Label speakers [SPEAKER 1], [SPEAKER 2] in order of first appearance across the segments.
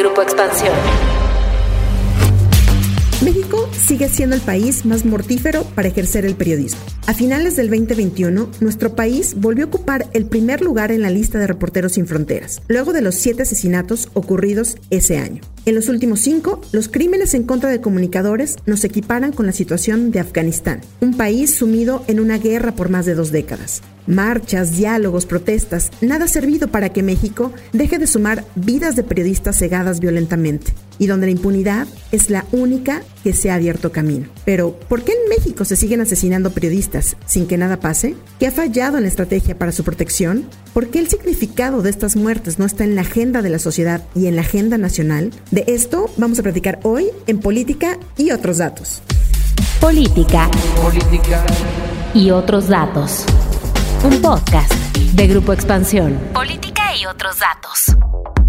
[SPEAKER 1] Grupo Expansión.
[SPEAKER 2] México sigue siendo el país más mortífero para ejercer el periodismo. A finales del 2021, nuestro país volvió a ocupar el primer lugar en la lista de Reporteros Sin Fronteras, luego de los siete asesinatos ocurridos ese año. En los últimos cinco, los crímenes en contra de comunicadores nos equiparan con la situación de Afganistán, un país sumido en una guerra por más de dos décadas. Marchas, diálogos, protestas, nada ha servido para que México deje de sumar vidas de periodistas cegadas violentamente y donde la impunidad es la única que se ha abierto camino. Pero, ¿por qué en México se siguen asesinando periodistas sin que nada pase? ¿Qué ha fallado en la estrategia para su protección? ¿Por qué el significado de estas muertes no está en la agenda de la sociedad y en la agenda nacional? De esto vamos a platicar hoy en Política y otros datos.
[SPEAKER 1] Política. Política. Y otros datos. Un podcast de Grupo Expansión. Política y otros datos.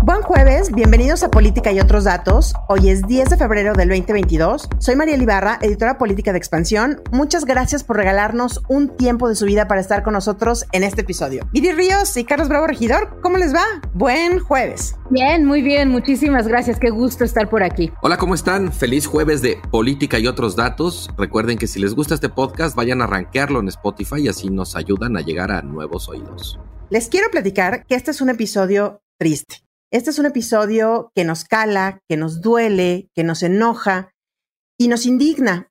[SPEAKER 2] Buen jueves, bienvenidos a Política y otros datos. Hoy es 10 de febrero del 2022. Soy María Ibarra, editora política de Expansión. Muchas gracias por regalarnos un tiempo de su vida para estar con nosotros en este episodio. Viri Ríos y Carlos Bravo Regidor, ¿cómo les va? Buen jueves.
[SPEAKER 3] Bien, muy bien, muchísimas gracias. Qué gusto estar por aquí.
[SPEAKER 4] Hola, ¿cómo están? Feliz jueves de Política y otros datos. Recuerden que si les gusta este podcast, vayan a rankearlo en Spotify y así nos ayudan a llegar a nuevos oídos.
[SPEAKER 2] Les quiero platicar que este es un episodio triste. Este es un episodio que nos cala, que nos duele, que nos enoja y nos indigna,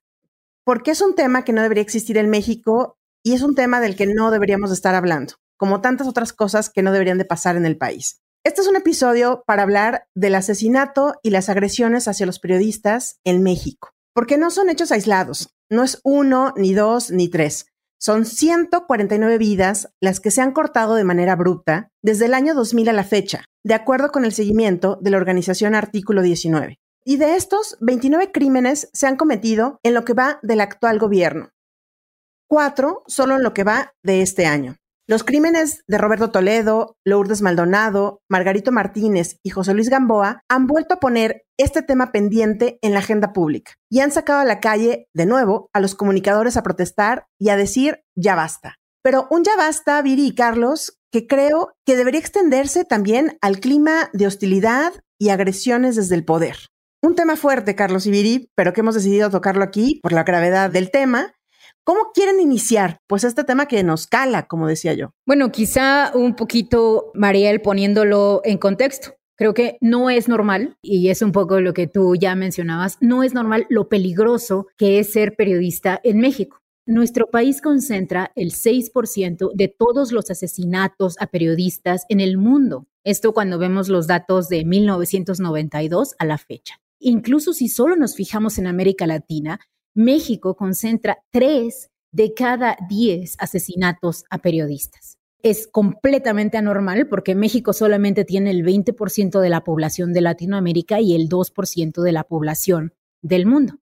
[SPEAKER 2] porque es un tema que no debería existir en México y es un tema del que no deberíamos estar hablando, como tantas otras cosas que no deberían de pasar en el país. Este es un episodio para hablar del asesinato y las agresiones hacia los periodistas en México, porque no son hechos aislados, no es uno, ni dos, ni tres. Son 149 vidas las que se han cortado de manera abrupta desde el año 2000 a la fecha, de acuerdo con el seguimiento de la organización Artículo 19. Y de estos, 29 crímenes se han cometido en lo que va del actual gobierno. Cuatro solo en lo que va de este año. Los crímenes de Roberto Toledo, Lourdes Maldonado, Margarito Martínez y José Luis Gamboa han vuelto a poner este tema pendiente en la agenda pública y han sacado a la calle de nuevo a los comunicadores a protestar y a decir ya basta. Pero un ya basta, Viri y Carlos, que creo que debería extenderse también al clima de hostilidad y agresiones desde el poder. Un tema fuerte, Carlos y Viri, pero que hemos decidido tocarlo aquí por la gravedad del tema ¿Cómo quieren iniciar? Pues este tema que nos cala, como decía yo.
[SPEAKER 3] Bueno, quizá un poquito, Mariel, poniéndolo en contexto. Creo que no es normal, y es un poco lo que tú ya mencionabas, no es normal lo peligroso que es ser periodista en México. Nuestro país concentra el 6% de todos los asesinatos a periodistas en el mundo. Esto cuando vemos los datos de 1992 a la fecha. Incluso si solo nos fijamos en América Latina, México concentra tres de cada diez asesinatos a periodistas. Es completamente anormal porque México solamente tiene el 20% de la población de Latinoamérica y el 2% de la población del mundo.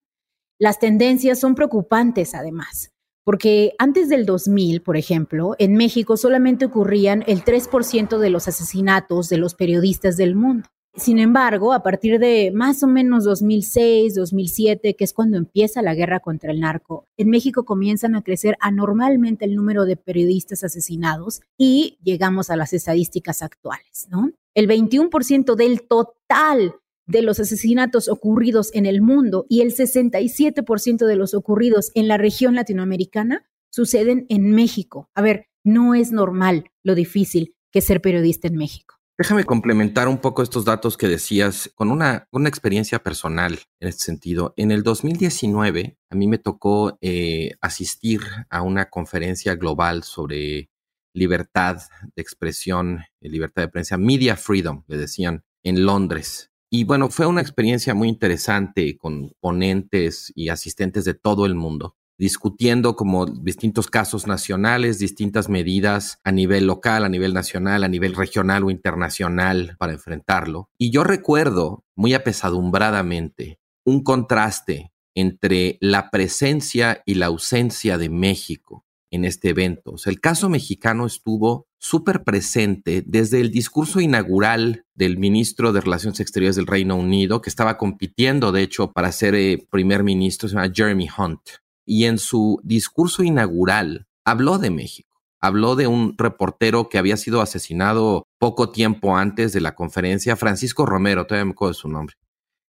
[SPEAKER 3] Las tendencias son preocupantes además, porque antes del 2000, por ejemplo, en México solamente ocurrían el 3% de los asesinatos de los periodistas del mundo. Sin embargo, a partir de más o menos 2006, 2007, que es cuando empieza la guerra contra el narco, en México comienzan a crecer anormalmente el número de periodistas asesinados y llegamos a las estadísticas actuales, ¿no? El 21% del total de los asesinatos ocurridos en el mundo y el 67% de los ocurridos en la región latinoamericana suceden en México. A ver, no es normal lo difícil que ser periodista en México.
[SPEAKER 4] Déjame complementar un poco estos datos que decías con una, una experiencia personal en este sentido. En el 2019, a mí me tocó eh, asistir a una conferencia global sobre libertad de expresión, eh, libertad de prensa, media freedom, le decían, en Londres. Y bueno, fue una experiencia muy interesante con ponentes y asistentes de todo el mundo discutiendo como distintos casos nacionales, distintas medidas a nivel local, a nivel nacional, a nivel regional o internacional para enfrentarlo. Y yo recuerdo muy apesadumbradamente un contraste entre la presencia y la ausencia de México en este evento. O sea, el caso mexicano estuvo súper presente desde el discurso inaugural del ministro de Relaciones Exteriores del Reino Unido, que estaba compitiendo, de hecho, para ser eh, primer ministro, se llama Jeremy Hunt y en su discurso inaugural habló de México. habló de un reportero que había sido asesinado poco tiempo antes de la conferencia, Francisco Romero, todavía me acuerdo de su nombre.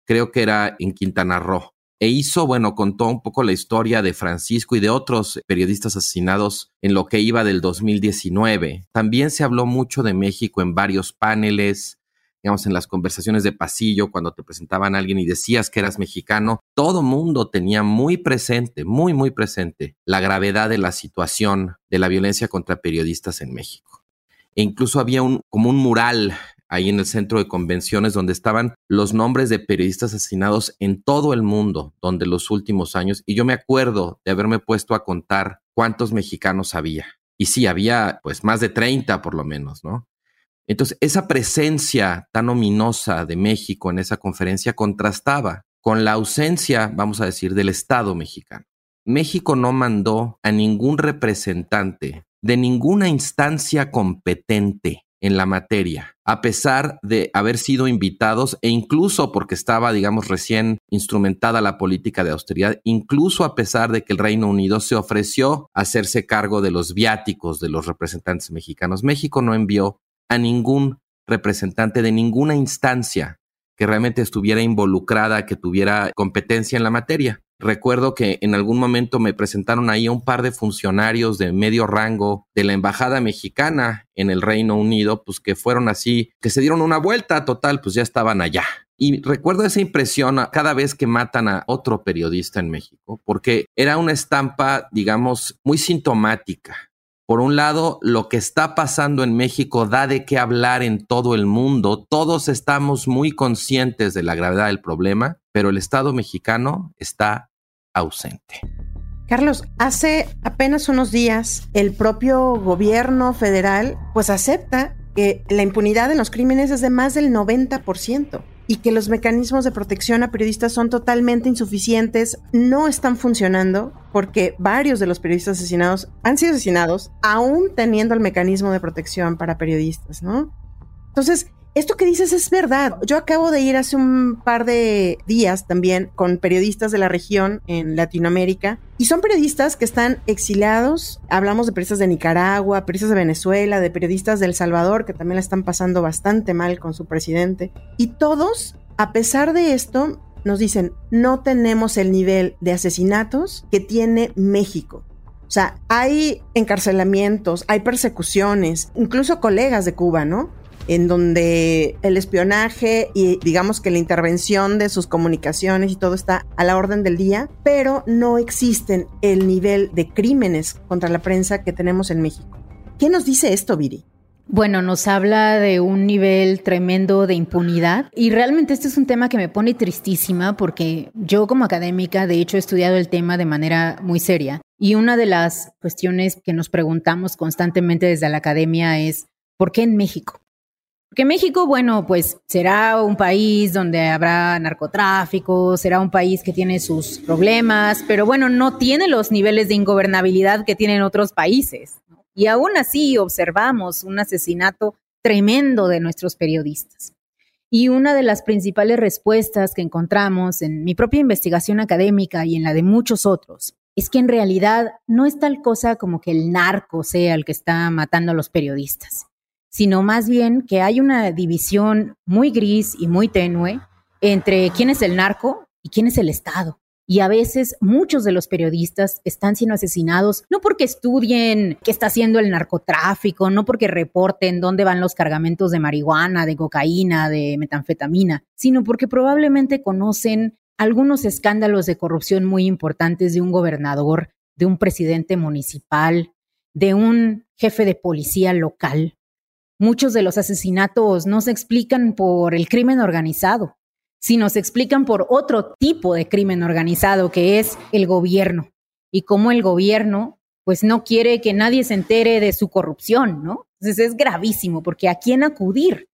[SPEAKER 4] Creo que era en Quintana Roo. E hizo, bueno, contó un poco la historia de Francisco y de otros periodistas asesinados en lo que iba del 2019. También se habló mucho de México en varios paneles, digamos, en las conversaciones de pasillo, cuando te presentaban a alguien y decías que eras mexicano, todo mundo tenía muy presente, muy, muy presente la gravedad de la situación de la violencia contra periodistas en México. E incluso había un, como un mural ahí en el centro de convenciones donde estaban los nombres de periodistas asesinados en todo el mundo, donde los últimos años, y yo me acuerdo de haberme puesto a contar cuántos mexicanos había. Y sí, había pues más de 30 por lo menos, ¿no? Entonces, esa presencia tan ominosa de México en esa conferencia contrastaba con la ausencia, vamos a decir, del Estado mexicano. México no mandó a ningún representante de ninguna instancia competente en la materia, a pesar de haber sido invitados e incluso porque estaba, digamos, recién instrumentada la política de austeridad, incluso a pesar de que el Reino Unido se ofreció a hacerse cargo de los viáticos de los representantes mexicanos. México no envió a ningún representante de ninguna instancia que realmente estuviera involucrada, que tuviera competencia en la materia. Recuerdo que en algún momento me presentaron ahí un par de funcionarios de medio rango de la embajada mexicana en el Reino Unido, pues que fueron así, que se dieron una vuelta total, pues ya estaban allá. Y recuerdo esa impresión cada vez que matan a otro periodista en México, porque era una estampa, digamos, muy sintomática por un lado, lo que está pasando en México da de qué hablar en todo el mundo. Todos estamos muy conscientes de la gravedad del problema, pero el Estado mexicano está ausente.
[SPEAKER 2] Carlos, hace apenas unos días el propio gobierno federal pues acepta que la impunidad en los crímenes es de más del 90% y que los mecanismos de protección a periodistas son totalmente insuficientes, no están funcionando porque varios de los periodistas asesinados han sido asesinados aún teniendo el mecanismo de protección para periodistas, ¿no? Entonces, esto que dices es verdad. Yo acabo de ir hace un par de días también con periodistas de la región en Latinoamérica y son periodistas que están exiliados. Hablamos de periodistas de Nicaragua, periodistas de Venezuela, de periodistas de El Salvador que también la están pasando bastante mal con su presidente. Y todos, a pesar de esto, nos dicen, no tenemos el nivel de asesinatos que tiene México. O sea, hay encarcelamientos, hay persecuciones, incluso colegas de Cuba, ¿no? En donde el espionaje y digamos que la intervención de sus comunicaciones y todo está a la orden del día, pero no existen el nivel de crímenes contra la prensa que tenemos en México. ¿Qué nos dice esto, Viri?
[SPEAKER 3] Bueno, nos habla de un nivel tremendo de impunidad y realmente este es un tema que me pone tristísima porque yo como académica de hecho he estudiado el tema de manera muy seria y una de las cuestiones que nos preguntamos constantemente desde la academia es ¿por qué en México? Que México, bueno, pues será un país donde habrá narcotráfico, será un país que tiene sus problemas, pero bueno, no tiene los niveles de ingobernabilidad que tienen otros países. Y aún así observamos un asesinato tremendo de nuestros periodistas. Y una de las principales respuestas que encontramos en mi propia investigación académica y en la de muchos otros es que en realidad no es tal cosa como que el narco sea el que está matando a los periodistas sino más bien que hay una división muy gris y muy tenue entre quién es el narco y quién es el Estado. Y a veces muchos de los periodistas están siendo asesinados no porque estudien qué está haciendo el narcotráfico, no porque reporten dónde van los cargamentos de marihuana, de cocaína, de metanfetamina, sino porque probablemente conocen algunos escándalos de corrupción muy importantes de un gobernador, de un presidente municipal, de un jefe de policía local Muchos de los asesinatos no se explican por el crimen organizado, sino se explican por otro tipo de crimen organizado que es el gobierno y cómo el gobierno pues no quiere que nadie se entere de su corrupción, ¿no? Entonces es gravísimo porque a quién acudir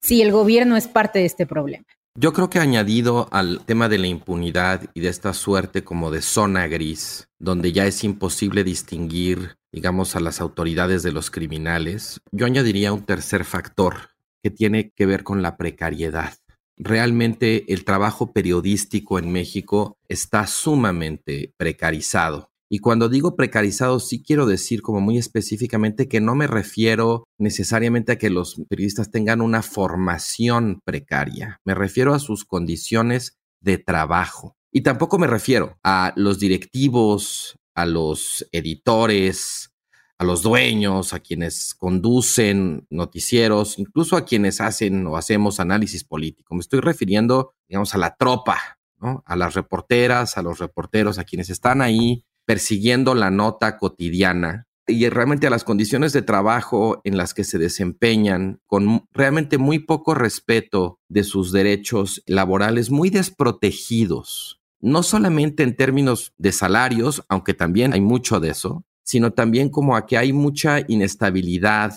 [SPEAKER 3] si el gobierno es parte de este problema.
[SPEAKER 4] Yo creo que añadido al tema de la impunidad y de esta suerte como de zona gris, donde ya es imposible distinguir digamos, a las autoridades de los criminales, yo añadiría un tercer factor que tiene que ver con la precariedad. Realmente el trabajo periodístico en México está sumamente precarizado. Y cuando digo precarizado, sí quiero decir como muy específicamente que no me refiero necesariamente a que los periodistas tengan una formación precaria, me refiero a sus condiciones de trabajo. Y tampoco me refiero a los directivos, a los editores, a los dueños, a quienes conducen noticieros, incluso a quienes hacen o hacemos análisis político. Me estoy refiriendo, digamos, a la tropa. A las reporteras, a los reporteros, a quienes están ahí persiguiendo la nota cotidiana y realmente a las condiciones de trabajo en las que se desempeñan con realmente muy poco respeto de sus derechos laborales, muy desprotegidos, no solamente en términos de salarios, aunque también hay mucho de eso, sino también como a que hay mucha inestabilidad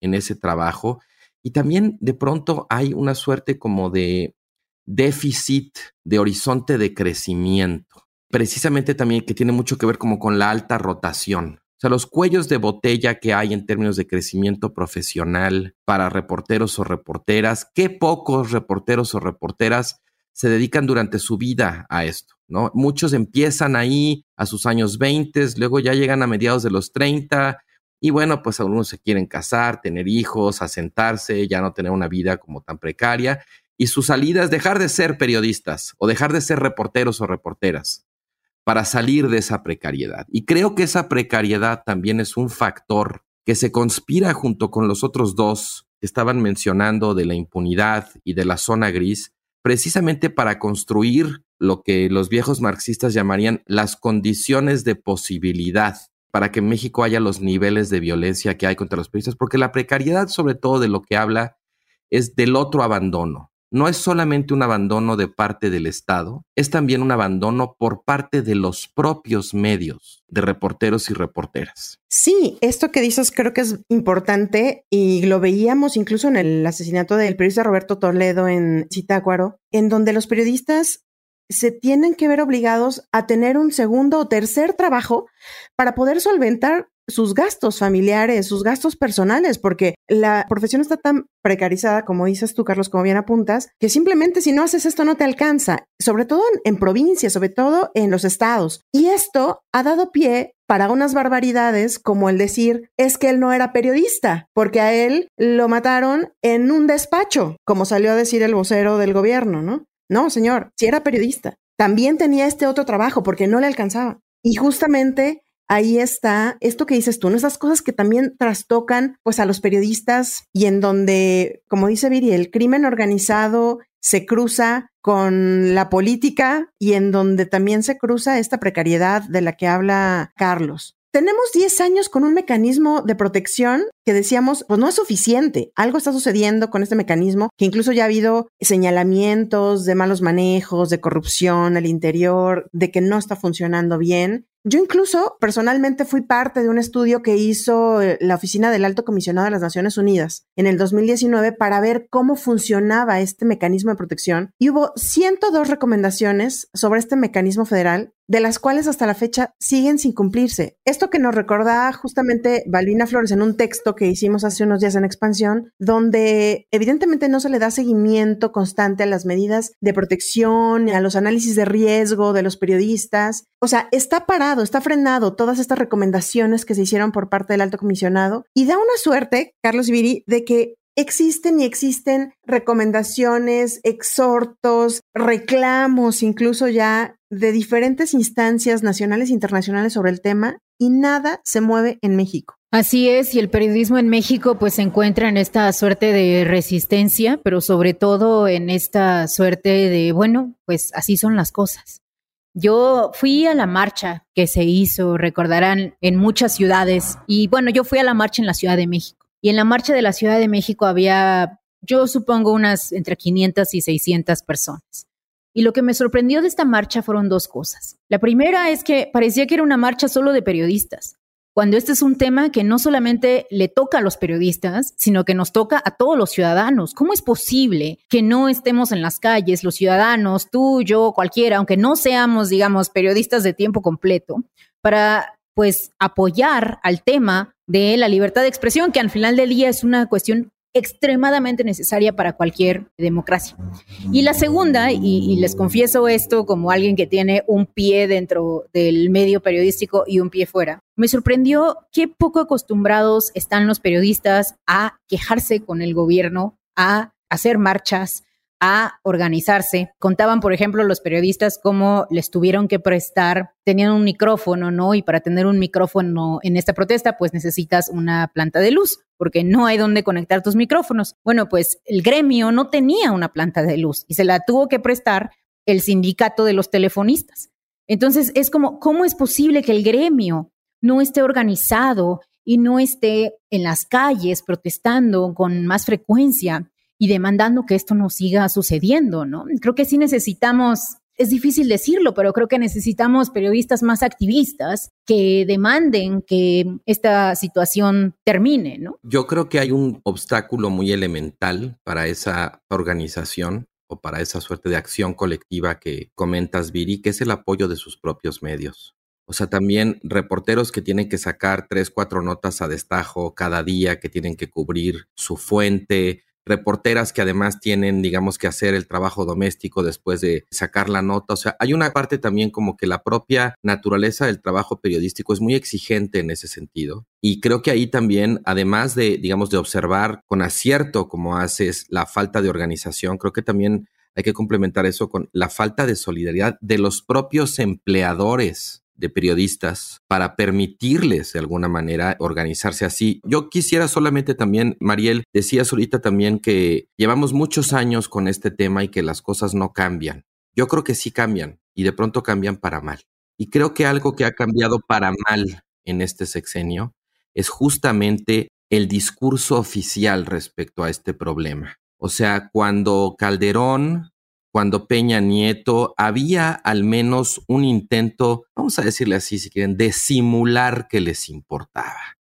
[SPEAKER 4] en ese trabajo y también de pronto hay una suerte como de déficit de horizonte de crecimiento precisamente también que tiene mucho que ver como con la alta rotación. O sea, los cuellos de botella que hay en términos de crecimiento profesional para reporteros o reporteras, qué pocos reporteros o reporteras se dedican durante su vida a esto, ¿no? Muchos empiezan ahí a sus años 20, luego ya llegan a mediados de los 30 y bueno, pues algunos se quieren casar, tener hijos, asentarse, ya no tener una vida como tan precaria y su salida es dejar de ser periodistas o dejar de ser reporteros o reporteras para salir de esa precariedad. Y creo que esa precariedad también es un factor que se conspira junto con los otros dos que estaban mencionando de la impunidad y de la zona gris, precisamente para construir lo que los viejos marxistas llamarían las condiciones de posibilidad para que en México haya los niveles de violencia que hay contra los periodistas, porque la precariedad sobre todo de lo que habla es del otro abandono, no es solamente un abandono de parte del Estado, es también un abandono por parte de los propios medios de reporteros y reporteras.
[SPEAKER 2] Sí, esto que dices creo que es importante y lo veíamos incluso en el asesinato del periodista Roberto Toledo en Zitácuaro, en donde los periodistas se tienen que ver obligados a tener un segundo o tercer trabajo para poder solventar sus gastos familiares, sus gastos personales, porque la profesión está tan precarizada, como dices tú, Carlos, como bien apuntas, que simplemente si no haces esto no te alcanza, sobre todo en, provincias, sobre todo en los estados. Y esto ha dado pie para unas barbaridades como el decir es que él no era periodista, porque a él lo mataron en un despacho, como salió a decir el vocero del gobierno, ¿no? No, señor, si era periodista. También tenía este otro trabajo porque no le alcanzaba. Y justamente ahí está esto que dices tú, ¿no? esas cosas que también trastocan pues a los periodistas y en donde, como dice Viri, el crimen organizado se cruza con la política y en donde también se cruza esta precariedad de la que habla Carlos. Tenemos 10 años con un mecanismo de protección que decíamos, pues no es suficiente. Algo está sucediendo con este mecanismo, que incluso ya ha habido señalamientos de malos manejos, de corrupción al interior, de que no está funcionando bien. Yo incluso personalmente fui parte de un estudio que hizo eh, la Oficina del Alto Comisionado de las Naciones Unidas en el 2019 para ver cómo funcionaba este mecanismo de protección y hubo 102 recomendaciones sobre este mecanismo federal de las cuales hasta la fecha siguen sin cumplirse. Esto que nos recordaba justamente Balbina Flores en un texto que hicimos hace unos días en expansión, donde evidentemente no se le da seguimiento constante a las medidas de protección, a los análisis de riesgo de los periodistas. O sea, está parado, está frenado todas estas recomendaciones que se hicieron por parte del alto comisionado y da una suerte, Carlos Viri, de que existen y existen recomendaciones, exhortos, reclamos, incluso ya de diferentes instancias nacionales e internacionales sobre el tema y nada se mueve en México.
[SPEAKER 3] Así es, y el periodismo en México pues se encuentra en esta suerte de resistencia, pero sobre todo en esta suerte de, bueno, pues así son las cosas. Yo fui a la marcha que se hizo, recordarán, en muchas ciudades, y bueno, yo fui a la marcha en la Ciudad de México. Y en la marcha de la Ciudad de México había, yo supongo, unas entre 500 y 600 personas. Y lo que me sorprendió de esta marcha fueron dos cosas. La primera es que parecía que era una marcha solo de periodistas, cuando este es un tema que no solamente le toca a los periodistas, sino que nos toca a todos los ciudadanos. ¿Cómo es posible que no estemos en las calles, los ciudadanos, tú, yo, cualquiera, aunque no seamos, digamos, periodistas de tiempo completo, para pues apoyar al tema de la libertad de expresión, que al final del día es una cuestión extremadamente necesaria para cualquier democracia. Y la segunda, y, les confieso esto como alguien que tiene un pie dentro del medio periodístico y un pie fuera, me sorprendió qué poco acostumbrados están los periodistas a quejarse con el gobierno, a hacer marchas, a organizarse. Contaban, por ejemplo, los periodistas cómo les tuvieron que prestar, tenían un micrófono, ¿no? Y para tener un micrófono en esta protesta, pues necesitas una planta de luz, porque no hay donde conectar tus micrófonos. Bueno, pues el gremio no tenía una planta de luz y se la tuvo que prestar el sindicato de los telefonistas. Entonces, es como, ¿cómo es posible que el gremio no esté organizado y no esté en las calles protestando con más frecuencia? y demandando que esto no siga sucediendo, ¿no? Creo que sí necesitamos es difícil decirlo, pero creo que necesitamos periodistas más activistas que demanden que esta situación termine, ¿no?
[SPEAKER 4] Yo creo que hay un obstáculo muy elemental para esa organización o para esa suerte de acción colectiva que comentas, Viri, que es el apoyo de sus propios medios. O sea, también reporteros que tienen que sacar tres, cuatro notas a destajo cada día, que tienen que cubrir su fuente, reporteras que además tienen, digamos, que hacer el trabajo doméstico después de sacar la nota. O sea, hay una parte también como que la propia naturaleza del trabajo periodístico es muy exigente en ese sentido. Y creo que ahí también, además de, digamos, de observar con acierto como haces la falta de organización, creo que también hay que complementar eso con la falta de solidaridad de los propios empleadores de periodistas para permitirles de alguna manera organizarse así. Yo quisiera solamente también, Mariel, decías ahorita también que llevamos muchos años con este tema y que las cosas no cambian. Yo creo que sí cambian y de pronto cambian para mal. Y creo que algo que ha cambiado para mal en este sexenio es justamente el discurso oficial respecto a este problema. O sea, cuando Calderón cuando Peña Nieto había al menos un intento, vamos a decirle así si quieren, de simular que les importaba.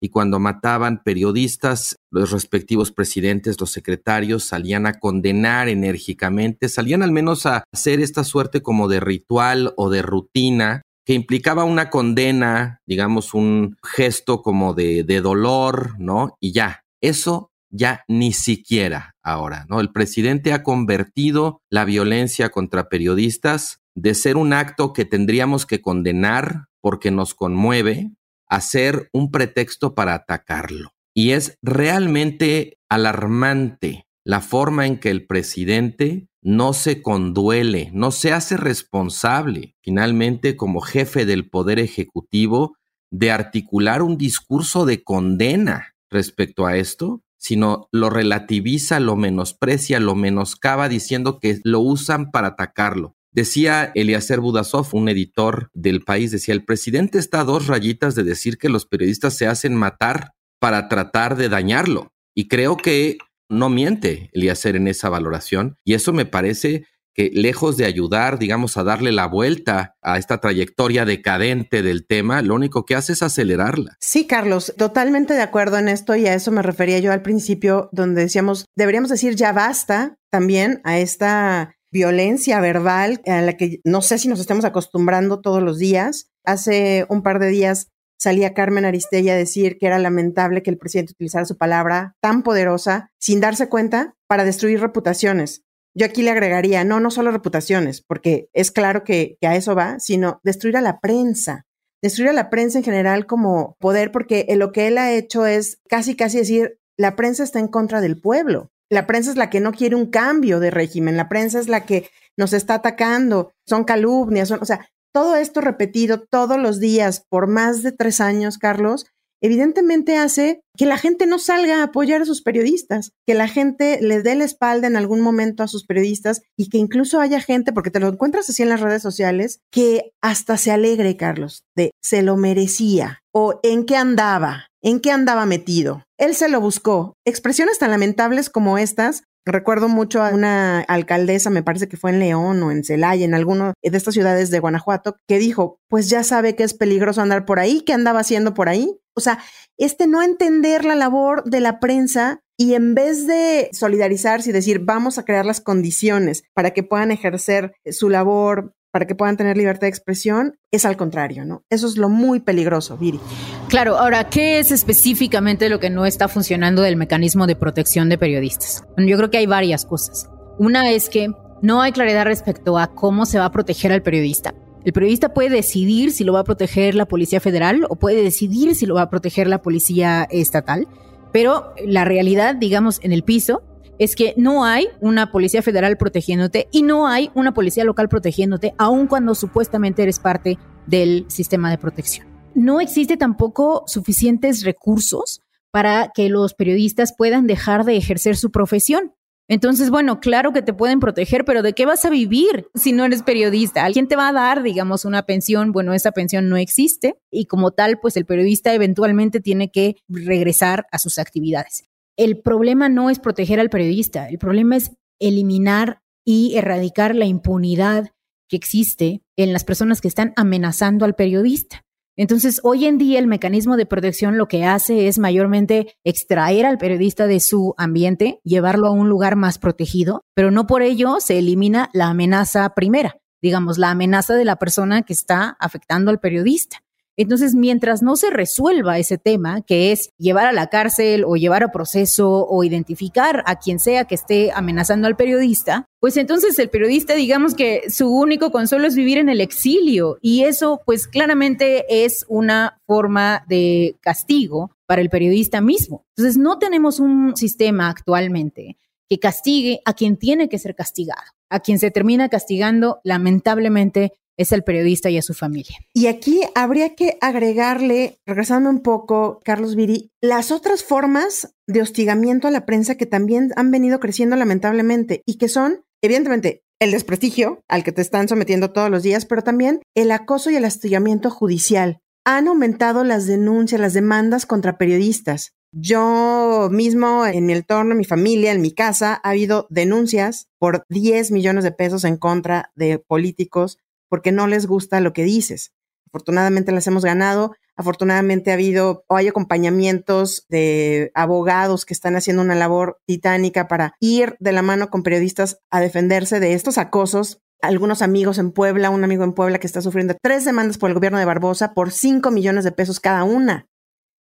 [SPEAKER 4] Y cuando mataban periodistas, los respectivos presidentes, los secretarios, salían a condenar enérgicamente, salían al menos a hacer esta suerte como de ritual o de rutina que implicaba una condena, digamos, un gesto como de, de dolor, ¿no? Y ya, eso ya ni siquiera ahora, ¿no? El presidente ha convertido la violencia contra periodistas de ser un acto que tendríamos que condenar porque nos conmueve a ser un pretexto para atacarlo. Y es realmente alarmante la forma en que el presidente no se conduele, no se hace responsable, finalmente como jefe del Poder Ejecutivo, de articular un discurso de condena respecto a esto sino lo relativiza, lo menosprecia, lo menoscaba diciendo que lo usan para atacarlo. Decía Eliezer Budasov, un editor del país, decía, el presidente está a dos rayitas de decir que los periodistas se hacen matar para tratar de dañarlo. Y creo que no miente Eliezer en esa valoración. Y eso me parece lejos de ayudar, digamos, a darle la vuelta a esta trayectoria decadente del tema, lo único que hace es acelerarla.
[SPEAKER 2] Sí, Carlos, totalmente de acuerdo en esto y a eso me refería yo al principio, donde decíamos, deberíamos decir ya basta también a esta violencia verbal a la que no sé si nos estamos acostumbrando todos los días. Hace un par de días salía Carmen Aristella a decir que era lamentable que el presidente utilizara su palabra tan poderosa sin darse cuenta para destruir reputaciones. Yo aquí le agregaría, no, no solo reputaciones, porque es claro que, a eso va, sino destruir a la prensa, destruir a la prensa en general como poder, porque lo que él ha hecho es casi, casi decir, la prensa está en contra del pueblo. La prensa es la que no quiere un cambio de régimen, la prensa es la que nos está atacando, son calumnias, son, o sea, todo esto repetido todos los días por más de tres años, Carlos, evidentemente hace que la gente no salga a apoyar a sus periodistas, que la gente les dé la espalda en algún momento a sus periodistas y que incluso haya gente, porque te lo encuentras así en las redes sociales, que hasta se alegre, Carlos, de se lo merecía o en qué andaba, en qué andaba metido. Él se lo buscó. Expresiones tan lamentables como estas Recuerdo mucho a una alcaldesa, me parece que fue en León o en Celaya, en alguna de estas ciudades de Guanajuato, que dijo, pues ya sabe que es peligroso andar por ahí, ¿qué andaba haciendo por ahí? O sea, este no entender la labor de la prensa y en vez de solidarizarse y decir, vamos a crear las condiciones para que puedan ejercer su labor, para que puedan tener libertad de expresión, es al contrario, ¿no? Eso es lo muy peligroso, Viri.
[SPEAKER 3] Claro, ahora, ¿qué es específicamente lo que no está funcionando del mecanismo de protección de periodistas? yo creo que hay varias cosas. Una es que no hay claridad respecto a cómo se va a proteger al periodista. El periodista puede decidir si lo va a proteger la Policía Federal o puede decidir si lo va a proteger la Policía Estatal, pero la realidad, digamos, en el piso es que no hay una policía federal protegiéndote y no hay una policía local protegiéndote, aun cuando supuestamente eres parte del sistema de protección. No existe tampoco suficientes recursos para que los periodistas puedan dejar de ejercer su profesión. Entonces, bueno, claro que te pueden proteger, pero ¿de qué vas a vivir si no eres periodista? ¿Alguien te va a dar, digamos, una pensión? Bueno, esa pensión no existe y como tal, pues el periodista eventualmente tiene que regresar a sus actividades. El problema no es proteger al periodista, el problema es eliminar y erradicar la impunidad que existe en las personas que están amenazando al periodista. Entonces, hoy en día el mecanismo de protección lo que hace es mayormente extraer al periodista de su ambiente, llevarlo a un lugar más protegido, pero no por ello se elimina la amenaza primera, digamos, la amenaza de la persona que está afectando al periodista. Entonces, mientras no se resuelva ese tema, que es llevar a la cárcel o llevar a proceso o identificar a quien sea que esté amenazando al periodista, pues entonces el periodista, digamos que su único consuelo es vivir en el exilio y eso pues claramente es una forma de castigo para el periodista mismo. Entonces, no tenemos un sistema actualmente que castigue a quien tiene que ser castigado. A quien se termina castigando, lamentablemente, es el periodista y a su familia.
[SPEAKER 2] Y aquí habría que agregarle, regresando un poco, Carlos Viri, las otras formas de hostigamiento a la prensa que también han venido creciendo lamentablemente y que son, evidentemente, el desprestigio al que te están sometiendo todos los días, pero también el acoso y el hostigamiento judicial. Han aumentado las denuncias, las demandas contra periodistas. Yo mismo, en mi entorno, en mi familia, en mi casa, ha habido denuncias por 10 millones de pesos en contra de políticos porque no les gusta lo que dices. Afortunadamente las hemos ganado. Afortunadamente ha habido o hay acompañamientos de abogados que están haciendo una labor titánica para ir de la mano con periodistas a defenderse de estos acosos. Algunos amigos en Puebla, un amigo en Puebla que está sufriendo tres demandas por el gobierno de Barbosa por cinco millones de pesos cada una,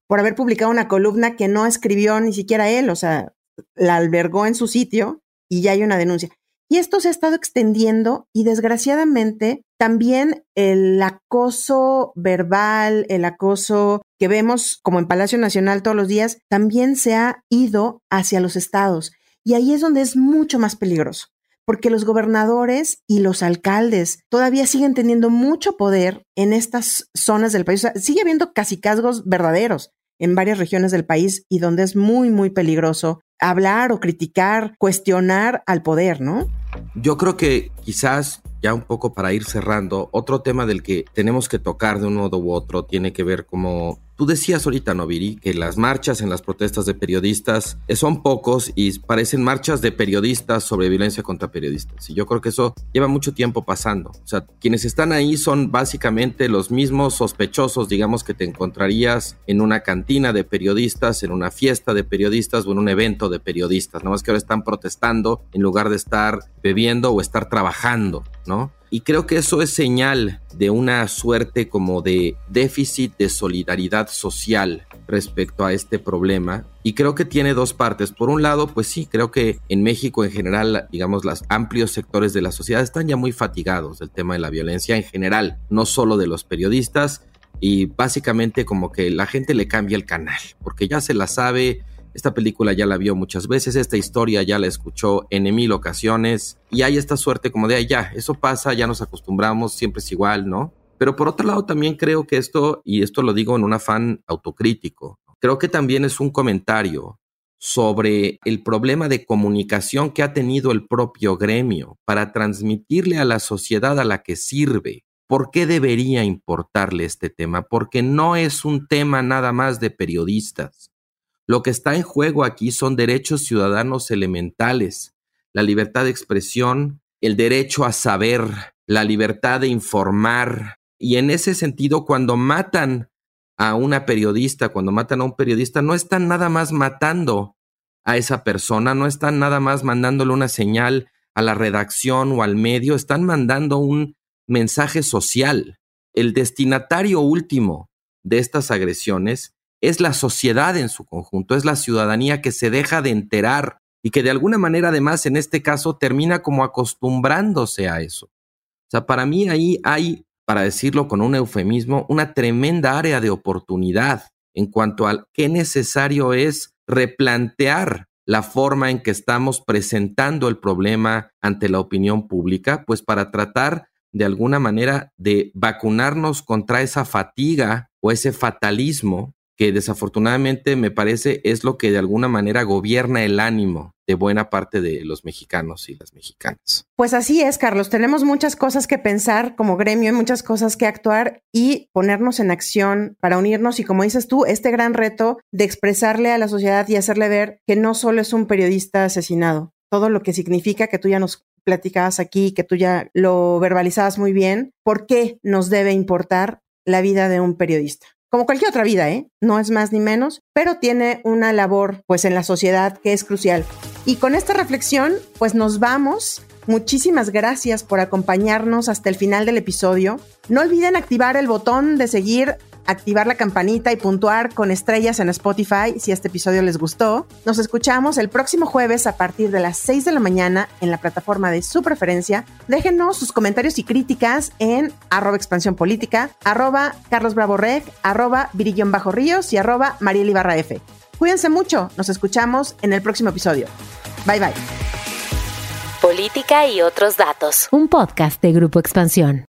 [SPEAKER 2] por haber publicado una columna que no escribió ni siquiera él, o sea, la albergó en su sitio y ya hay una denuncia. Y esto se ha estado extendiendo y desgraciadamente también el acoso verbal, el acoso que vemos como en Palacio Nacional todos los días, también se ha ido hacia los estados. Y ahí es donde es mucho más peligroso, porque los gobernadores y los alcaldes todavía siguen teniendo mucho poder en estas zonas del país. sigue habiendo casicazgos verdaderos en varias regiones del país y donde es muy, muy peligroso hablar o criticar, cuestionar al poder, ¿no?
[SPEAKER 4] Yo creo que quizás ya un poco para ir cerrando, otro tema del que tenemos que tocar de un modo u otro tiene que ver como Tú decías ahorita, Noviri, que las marchas en las protestas de periodistas son pocos y parecen marchas de periodistas sobre violencia contra periodistas. Y yo creo que eso lleva mucho tiempo pasando. O sea, quienes están ahí son básicamente los mismos sospechosos, digamos, que te encontrarías en una cantina de periodistas, en una fiesta de periodistas o en un evento de periodistas. Nada más que ahora están protestando en lugar de estar bebiendo o estar trabajando, ¿no? Y creo que eso es señal de una suerte como de déficit de solidaridad social respecto a este problema. Y creo que tiene dos partes. Por un lado, pues sí, creo que en México en general, digamos, los amplios sectores de la sociedad están ya muy fatigados del tema de la violencia en general, no solo de los periodistas. Y básicamente como que la gente le cambia el canal, porque ya se la sabe, esta película ya la vio muchas veces, esta historia ya la escuchó en mil ocasiones y hay esta suerte como de, ya, eso pasa, ya nos acostumbramos, siempre es igual, ¿no? Pero por otro lado también creo que esto, y esto lo digo en un afán autocrítico, creo que también es un comentario sobre el problema de comunicación que ha tenido el propio gremio para transmitirle a la sociedad a la que sirve. ¿Por qué debería importarle este tema? Porque no es un tema nada más de periodistas lo que está en juego aquí son derechos ciudadanos elementales, la libertad de expresión, el derecho a saber, la libertad de informar. Y en ese sentido, cuando matan a una periodista, cuando matan a un periodista, no están nada más matando a esa persona, no están nada más mandándole una señal a la redacción o al medio, están mandando un mensaje social. El destinatario último de estas agresiones es la sociedad en su conjunto, es la ciudadanía que se deja de enterar y que de alguna manera además en este caso termina como acostumbrándose a eso. O sea, para mí ahí hay, para decirlo con un eufemismo, una tremenda área de oportunidad en cuanto a qué necesario es replantear la forma en que estamos presentando el problema ante la opinión pública, pues para tratar de alguna manera de vacunarnos contra esa fatiga o ese fatalismo que desafortunadamente me parece es lo que de alguna manera gobierna el ánimo de buena parte de los mexicanos y las mexicanas.
[SPEAKER 2] Pues así es, Carlos. Tenemos muchas cosas que pensar como gremio, muchas cosas que actuar y ponernos en acción para unirnos y, como dices tú, este gran reto de expresarle a la sociedad y hacerle ver que no solo es un periodista asesinado, todo lo que significa que tú ya nos platicabas aquí, que tú ya lo verbalizabas muy bien, ¿por qué nos debe importar la vida de un periodista? Como cualquier otra vida, ¿eh? No es más ni menos, pero tiene una labor pues en la sociedad que es crucial. Y con esta reflexión pues nos vamos. Muchísimas gracias por acompañarnos hasta el final del episodio. No olviden activar el botón de seguir activar la campanita y puntuar con estrellas en Spotify si este episodio les gustó. Nos escuchamos el próximo jueves a partir de las 6 de la mañana en la plataforma de su preferencia. Déjenos sus comentarios y críticas en arroba expansión política, arroba Carlos Bravo Rec, arroba Virillón Bajo Ríos y arroba Mariel Ibarra F. Cuídense mucho, nos escuchamos en el próximo episodio. Bye bye.
[SPEAKER 1] Política y otros datos. Un podcast de Grupo Expansión.